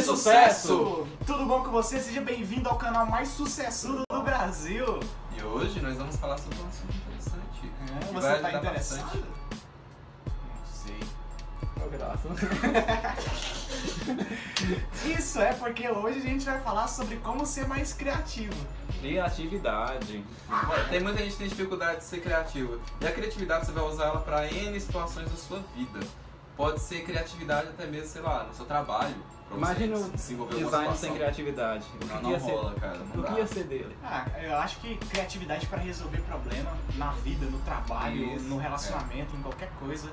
de sucesso! Tudo bom com você? Seja bem-vindo ao canal mais sucessudo do Brasil! E hoje nós vamos falar sobre um assunto interessante. É, que você vai tá interessado? bastante. Não sei. Isso é porque hoje a gente vai falar sobre como ser mais criativo. Criatividade. Tem muita gente que tem dificuldade de ser criativa. E a criatividade você vai usar ela para N situações da sua vida. Pode ser criatividade até mesmo, sei lá, no seu trabalho. Pra você Imagina o desenvolver alguma design sem criatividade. O que, Não, que não ia rola, ser? cara. Não O que ia ser dele? Ah, eu acho que criatividade para resolver problema na vida, no trabalho, Isso, no relacionamento, em qualquer coisa.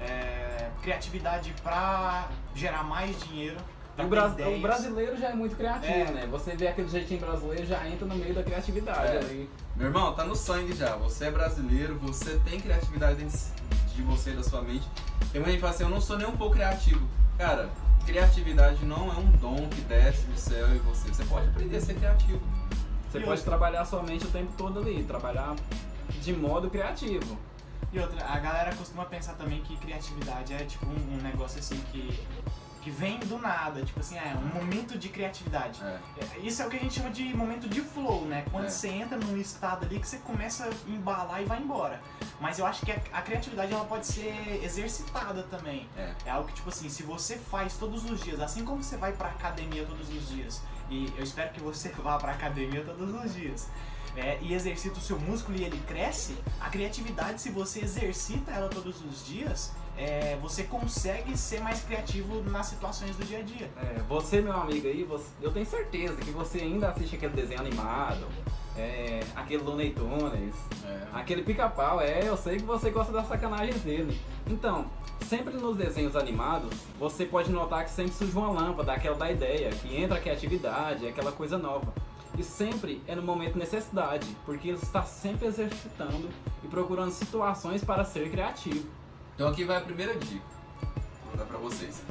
É, criatividade para gerar mais dinheiro. O, bras- ideias. o brasileiro já é muito criativo, É. né? Você vê aquele jeitinho brasileiro já entra no meio da criatividade É. ali. Meu irmão, tá no sangue já. Você é brasileiro, você tem criatividade dentro de você, da sua mente. Tem muita gente que fala assim, eu não sou nem um pouco criativo. Cara, criatividade não é um dom que desce do céu e você. Você pode aprender a ser criativo. Você E pode outra- trabalhar sua mente o tempo todo ali, trabalhar de modo criativo. E outra, a galera costuma pensar também que criatividade é tipo um, um negócio assim que, que vem do nada, tipo assim, é um momento de criatividade. É, Isso é o que a gente chama de momento de flow, né? Quando É. você entra num estado ali que você começa a embalar e vai embora. Mas eu acho que a, a criatividade ela pode ser exercitada também. É. É algo que, tipo assim, se você faz todos os dias, assim como você vai pra academia todos os dias, e eu espero que você vá pra academia todos os dias, é, e exercita o seu músculo e ele cresce, a criatividade, se você exercita ela todos os dias, é, você consegue ser mais criativo nas situações do dia a dia. É, você, meu amigo aí, você- eu tenho certeza que você ainda assiste aquele desenho animado, é, aquele Looney Tunes, É. Aquele pica-pau, é, eu sei que você gosta das sacanagens dele. Então, sempre nos desenhos animados, você pode notar que sempre surge uma lâmpada, aquela da ideia, que entra a criatividade, aquela coisa nova. E sempre é no momento de necessidade, porque ele está sempre exercitando e procurando situações para ser criativo. Então aqui vai a primeira dica. Vou dar pra vocês.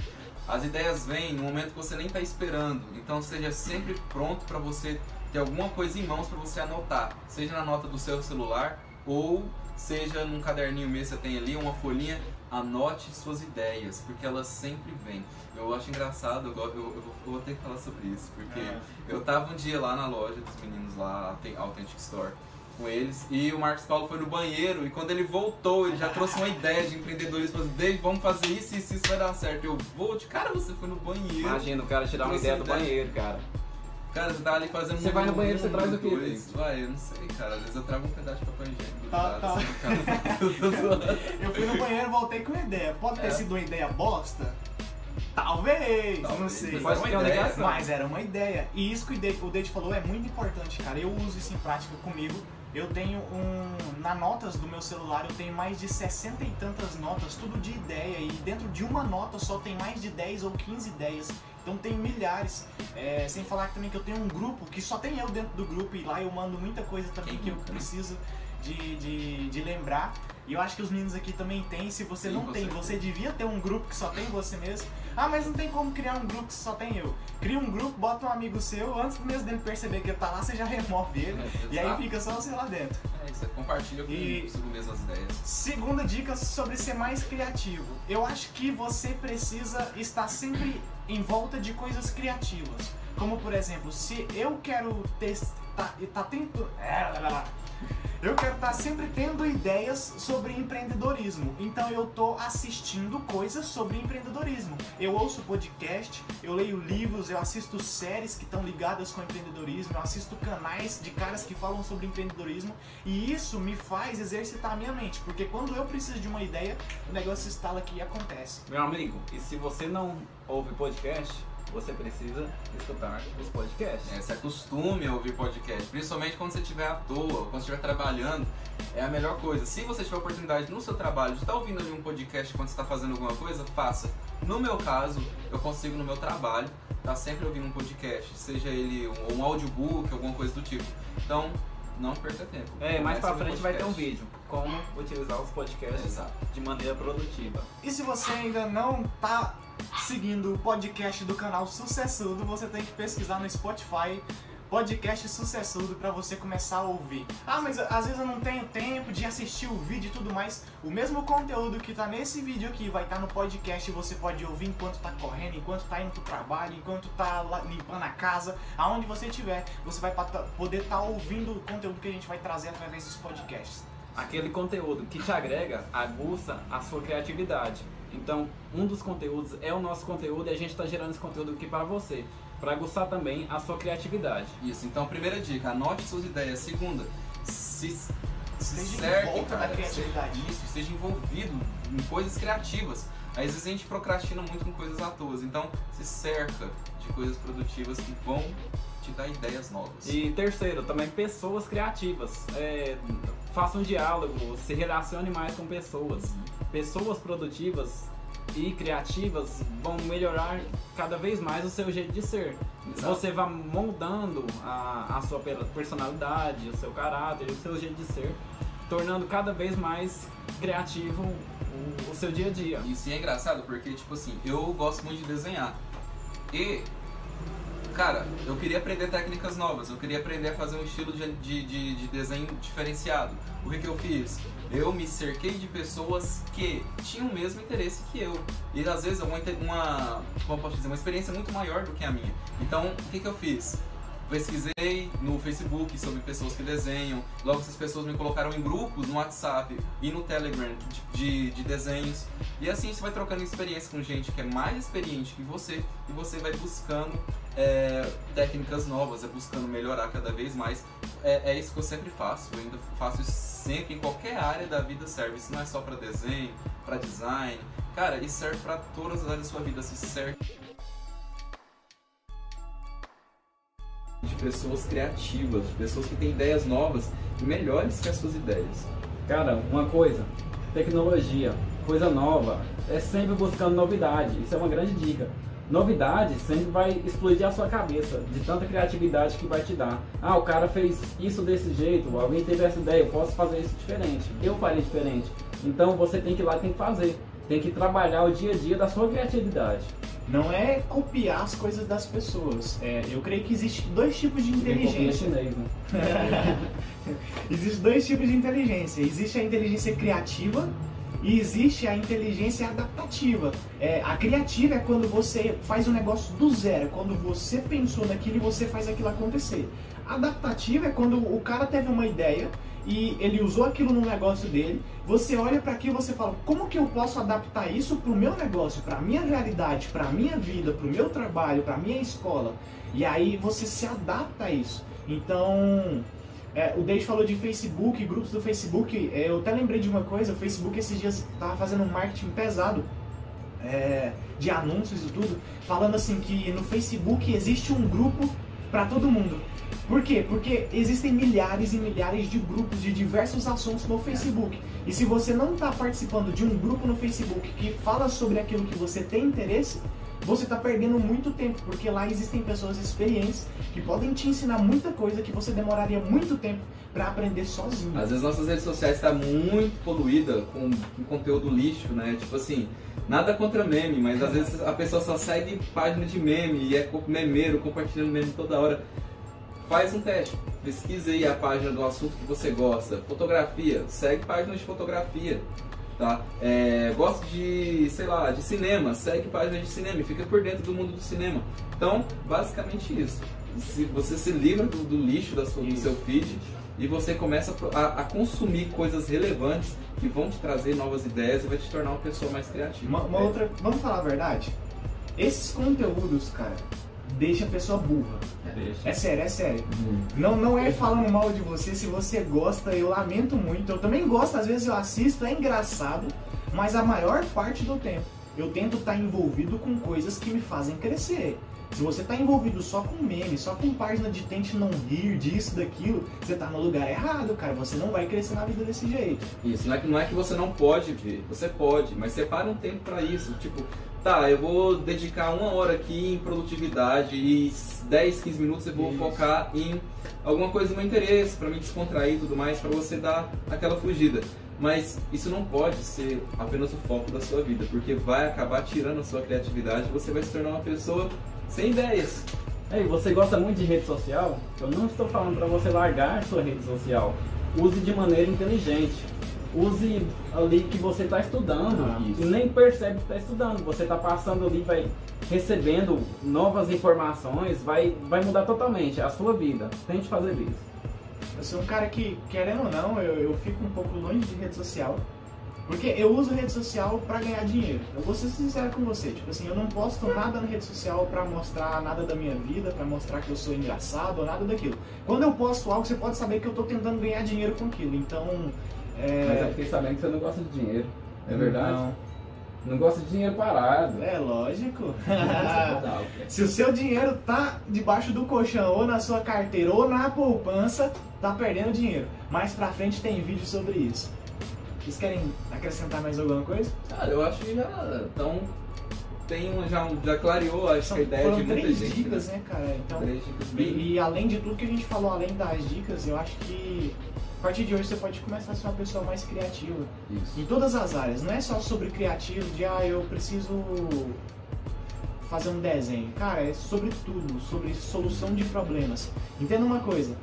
As ideias vêm no momento que você nem tá esperando. Então esteja sempre pronto pra você ter alguma coisa em mãos pra você anotar. Seja na nota do seu celular ou seja num caderninho mesmo que você tem ali, uma folhinha. Anote suas ideias, porque elas sempre vêm. Eu acho engraçado, eu, eu- eu vou, eu vou ter que falar sobre isso, porque É. eu tava um dia lá na loja dos meninos lá, Authen- Authentic Store, com eles, e o Marcos Paulo foi no banheiro, e quando ele voltou, ele já trouxe uma ideia de empreendedorismo, falou assim, Dave, vamos fazer isso, isso, isso vai dar certo. Eu vou, de cara, você foi no banheiro. Imagina o cara tirar uma ideia do ideia. banheiro, cara. Cara, você tá ali fazendo Você vai no banheiro, você traz o quê, dois. Vai, eu não sei, cara, às vezes eu trago um pedaço de papel higiênico Tá, tá. assim. Eu fui no banheiro, voltei com uma ideia. Pode ter É. sido uma ideia bosta? Talvez, não Talvez, sei. mas é uma ideia. ligação. Mas era uma ideia. E isso que o Dade falou é muito importante, cara. Eu uso isso em prática comigo. Eu tenho um. Na notas do meu celular eu tenho mais de 60 e tantas notas, tudo de ideia. E dentro de uma nota só tem mais de 10 ou 15 ideias. Então tem milhares. É, sem falar que também que eu tenho um grupo que só tem eu dentro do grupo e lá eu mando muita coisa também que eu preciso de, de, de lembrar. E eu acho que os meninos aqui também têm. Se você Sim, não tem, certeza. você devia ter um grupo que só tem você mesmo. Ah, mas não tem como criar um grupo que só tem eu. Cria um grupo, bota um amigo seu, antes mesmo dele perceber que ele tá lá, você já remove ele. É, e aí fica só você lá dentro. É, você compartilha com E- consigo mesmo as ideias. Segunda dica sobre ser mais criativo. Eu acho que você precisa estar sempre em volta de coisas criativas. Como por exemplo, se eu quero testar. Tá tendo. Eu quero estar sempre tendo ideias sobre empreendedorismo. Então eu tô assistindo coisas sobre empreendedorismo. Eu ouço podcast, eu leio livros, eu assisto séries que estão ligadas com empreendedorismo, eu assisto canais de caras que falam sobre empreendedorismo e isso me faz exercitar a minha mente, porque quando eu preciso de uma ideia, o negócio instala aqui e acontece. Meu amigo, e se você não ouve podcast, você precisa escutar os podcasts. É, se acostume a ouvir podcast, principalmente quando você estiver à toa, quando você estiver trabalhando, é a melhor coisa. Se você tiver oportunidade no seu trabalho de estar ouvindo ali um podcast quando você está fazendo alguma coisa, faça. No meu caso, eu consigo no meu trabalho estar sempre ouvindo um podcast, seja ele um, um audiobook, alguma coisa do tipo. Então, não perca tempo. É, mais pra frente vai ter um vídeo. Como utilizar os podcasts Exato. de maneira produtiva. E se você ainda não tá seguindo o podcast do canal Sucessudo, você tem que pesquisar no Spotify podcast sucessudo para você começar a ouvir. Ah, mas às vezes eu não tenho tempo de assistir o vídeo e tudo mais. O mesmo conteúdo que tá nesse vídeo aqui vai estar tá no podcast você pode ouvir enquanto tá correndo, enquanto tá indo pro trabalho, enquanto tá limpando a casa, aonde você estiver, você vai poder estar tá ouvindo o conteúdo que a gente vai trazer através dos podcasts. Aquele conteúdo que te agrega, aguça a sua criatividade. Então, um dos conteúdos é o nosso conteúdo e a gente está gerando esse conteúdo aqui para você para aguçar também a sua criatividade. Isso, então primeira dica, anote suas ideias. Segunda, se, se cerque, cara, criatividade. Isso, seja envolvido em coisas criativas. Às vezes a gente procrastina muito com coisas à toa, então se cerca de coisas produtivas que vão te dar ideias novas. E terceiro, também pessoas criativas. É, faça um diálogo, se relacione mais com pessoas. Pessoas produtivas e criativas vão melhorar cada vez mais o seu jeito de ser. Exato. Você vai moldando a, a sua personalidade, o seu caráter, o seu jeito de ser, tornando cada vez mais criativo o, o seu dia a dia. Isso é engraçado porque, tipo assim, eu gosto muito de desenhar. E cara, eu queria aprender técnicas novas, eu queria aprender a fazer um estilo de, de, de, de desenho diferenciado. O que, que eu fiz? Eu me cerquei de pessoas que tinham o mesmo interesse que eu. E às vezes uma, uma como posso dizer, uma experiência muito maior do que a minha. Então, o que, que eu fiz? pesquisei no Facebook sobre pessoas que desenham. Logo essas pessoas me colocaram em grupos no WhatsApp e no Telegram de, de, de, desenhos. E assim você vai trocando experiência com gente que é mais experiente que você e você vai buscando é, técnicas novas, é buscando melhorar cada vez mais. É, é, isso que eu sempre faço. Eu ainda faço isso sempre em qualquer área da vida serve. Isso não é só para desenho, para design. Cara, isso serve para todas as áreas da sua vida. Se serve de pessoas criativas, de pessoas que têm ideias novas e melhores que as suas ideias. Cara, uma coisa, tecnologia, coisa nova, é sempre buscando novidade. Isso é uma grande dica. Novidade sempre vai explodir a sua cabeça de tanta criatividade que vai te dar. Ah, o cara fez isso desse jeito, alguém teve essa ideia, eu posso fazer isso diferente. Eu faria diferente. Então você tem que ir lá e tem que fazer. Tem que trabalhar o dia a dia da sua criatividade não é copiar as coisas das pessoas. É, eu creio que existe dois tipos de inteligência. Chinês, né? Existem dois tipos de inteligência. Existe a inteligência criativa e existe a inteligência adaptativa. É, a criativa é quando você faz um negócio do zero, é quando você pensou naquilo e você faz aquilo acontecer. Adaptativa é quando o cara teve uma ideia e ele usou aquilo no negócio dele. Você olha para aquilo e você fala: como que eu posso adaptar isso para o meu negócio, para minha realidade, para minha vida, para o meu trabalho, para minha escola? E aí você se adapta a isso. Então, é, o Dave falou de Facebook, grupos do Facebook. É, eu até lembrei de uma coisa: o Facebook esses dias estava fazendo um marketing pesado. É, de anúncios e tudo, falando assim que no Facebook existe um grupo para todo mundo. Por quê? Porque existem milhares e milhares de grupos de diversos assuntos no Facebook. E se você não está participando de um grupo no Facebook que fala sobre aquilo que você tem interesse, você está perdendo muito tempo, porque lá existem pessoas experientes que podem te ensinar muita coisa que você demoraria muito tempo para aprender sozinho. Às vezes nossas redes sociais estão tá muito poluída com, com conteúdo lixo, né? Tipo assim, nada contra meme, mas às vezes a pessoa só segue página de meme e é memeiro, compartilhando meme toda hora. Faz um teste, pesquisa aí a página do assunto que você gosta. Fotografia, segue páginas de fotografia. Tá? É, gosta de, sei lá, de cinema, segue páginas de cinema e fica por dentro do mundo do cinema. Então, basicamente isso. Se você se livra do, do lixo da sua, do seu feed e você começa a, a, consumir coisas relevantes que vão te trazer novas ideias e vai te tornar uma pessoa mais criativa. Uma, uma outra, vamos falar a verdade? Esses conteúdos, cara, deixa a pessoa burra. Deixa. É sério, é sério. Uhum. Não, não é falando mal de você, se você gosta, eu lamento muito. Eu também gosto, às vezes eu assisto, é engraçado, mas a maior parte do tempo eu tento estar envolvido com coisas que me fazem crescer. Se você está envolvido só com meme, só com página de tente não rir, disso, daquilo, você está no lugar errado, cara. Você não vai crescer na vida desse jeito. Isso, não é que, não é que você não pode ver, você pode, mas separa um tempo para isso. Tipo, tá, eu vou dedicar uma hora aqui em produtividade e 10, 15 minutos eu vou Isso. focar em alguma coisa do meu interesse, para me descontrair e tudo mais, para você dar aquela fugida. Mas isso não pode ser apenas o foco da sua vida, porque vai acabar tirando a sua criatividade e você vai se tornar uma pessoa sem ideias. Ei, você gosta muito de rede social? Eu não estou falando para você largar sua rede social. Use de maneira inteligente. Use ali que você está estudando Ah, e nem percebe que está estudando. Você está passando ali, vai recebendo novas informações, vai, vai mudar totalmente a sua vida. Tente fazer isso. Eu sou um cara que, querendo ou não, eu, eu fico um pouco longe de rede social. Porque eu uso rede social pra ganhar dinheiro. Eu vou ser sincero com você. Tipo assim, eu não posto nada na rede social pra mostrar nada da minha vida, pra mostrar que eu sou engraçado ou nada daquilo. Quando eu posto algo, você pode saber que eu tô tentando ganhar dinheiro com aquilo. Então, Mas eu é. fiquei sabendo que você não gosta de dinheiro. É verdade? Não. Não gosta de dinheiro parado. É lógico. Se o seu dinheiro tá debaixo do colchão, ou na sua carteira, ou na poupança, tá perdendo dinheiro. Mais pra frente tem vídeo sobre isso. Vocês querem acrescentar mais alguma coisa? Cara, eu acho que já. Então. Tem um, já, já clareou, acho São, que a ideia foram de muita três gente. dicas, né? né, cara? Então, Três dicas bem. e, e além de tudo que a gente falou, além das dicas, eu acho que a partir de hoje você pode começar a ser uma pessoa mais criativa. Isso. Em todas as áreas, não é só sobre criativo, de ah, eu preciso fazer um desenho. Cara, é sobre tudo, sobre solução de problemas. Entenda uma coisa,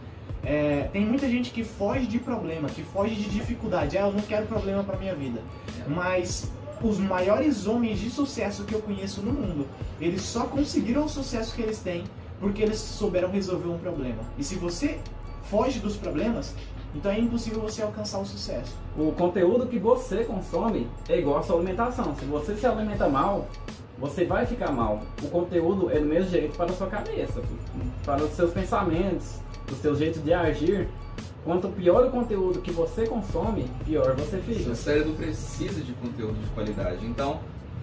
é, tem muita gente que foge de problema, que foge de dificuldade. Ah, eu não quero problema pra minha vida. Mas os maiores homens de sucesso que eu conheço no mundo, eles só conseguiram o sucesso que eles têm porque eles souberam resolver um problema. E se você foge dos problemas, então é impossível você alcançar o sucesso. O conteúdo que você consome é igual a sua alimentação. Se você se alimenta mal, você vai ficar mal. O conteúdo é do mesmo jeito para a sua cabeça, para os seus pensamentos, o seu jeito de agir. Quanto pior o conteúdo que você consome, pior você fica. Seu cérebro precisa de conteúdo de qualidade. Então,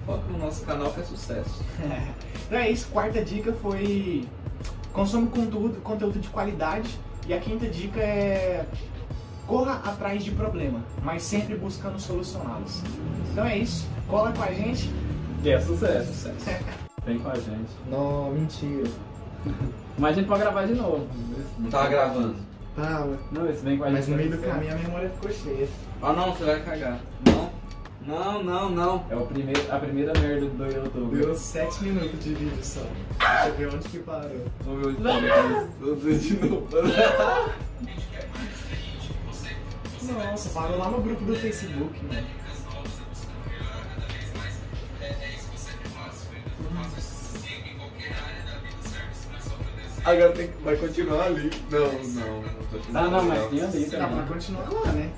foca no nosso canal que é sucesso. Então é isso, quarta dica foi consome conteúdo, conteúdo de qualidade e a quinta dica é corra atrás de problema, mas sempre buscando solucioná-los. Então é isso, cola com a gente. E é sucesso. Sucesso. Vem com a gente. Não, mentira. Mas a gente pode gravar de novo. Não tava gravando. Tava. Não, esse vem com a gente. Mas no meio do caminho a memória ficou cheia. Ah não, você vai cagar. Não. Não, não, não. É o primeiro, a primeira merda do YouTube. Deu 7 minutos de vídeo só. Deixa eu ver onde que parou. Vamos ver onde tá. Vamos ver de novo. Nossa, parou lá no grupo do Facebook, mano. Agora tem que... vai continuar ali. Não, não. não tô Ah, não, mas não. tinha ali Dá pra também. continuar lá, né?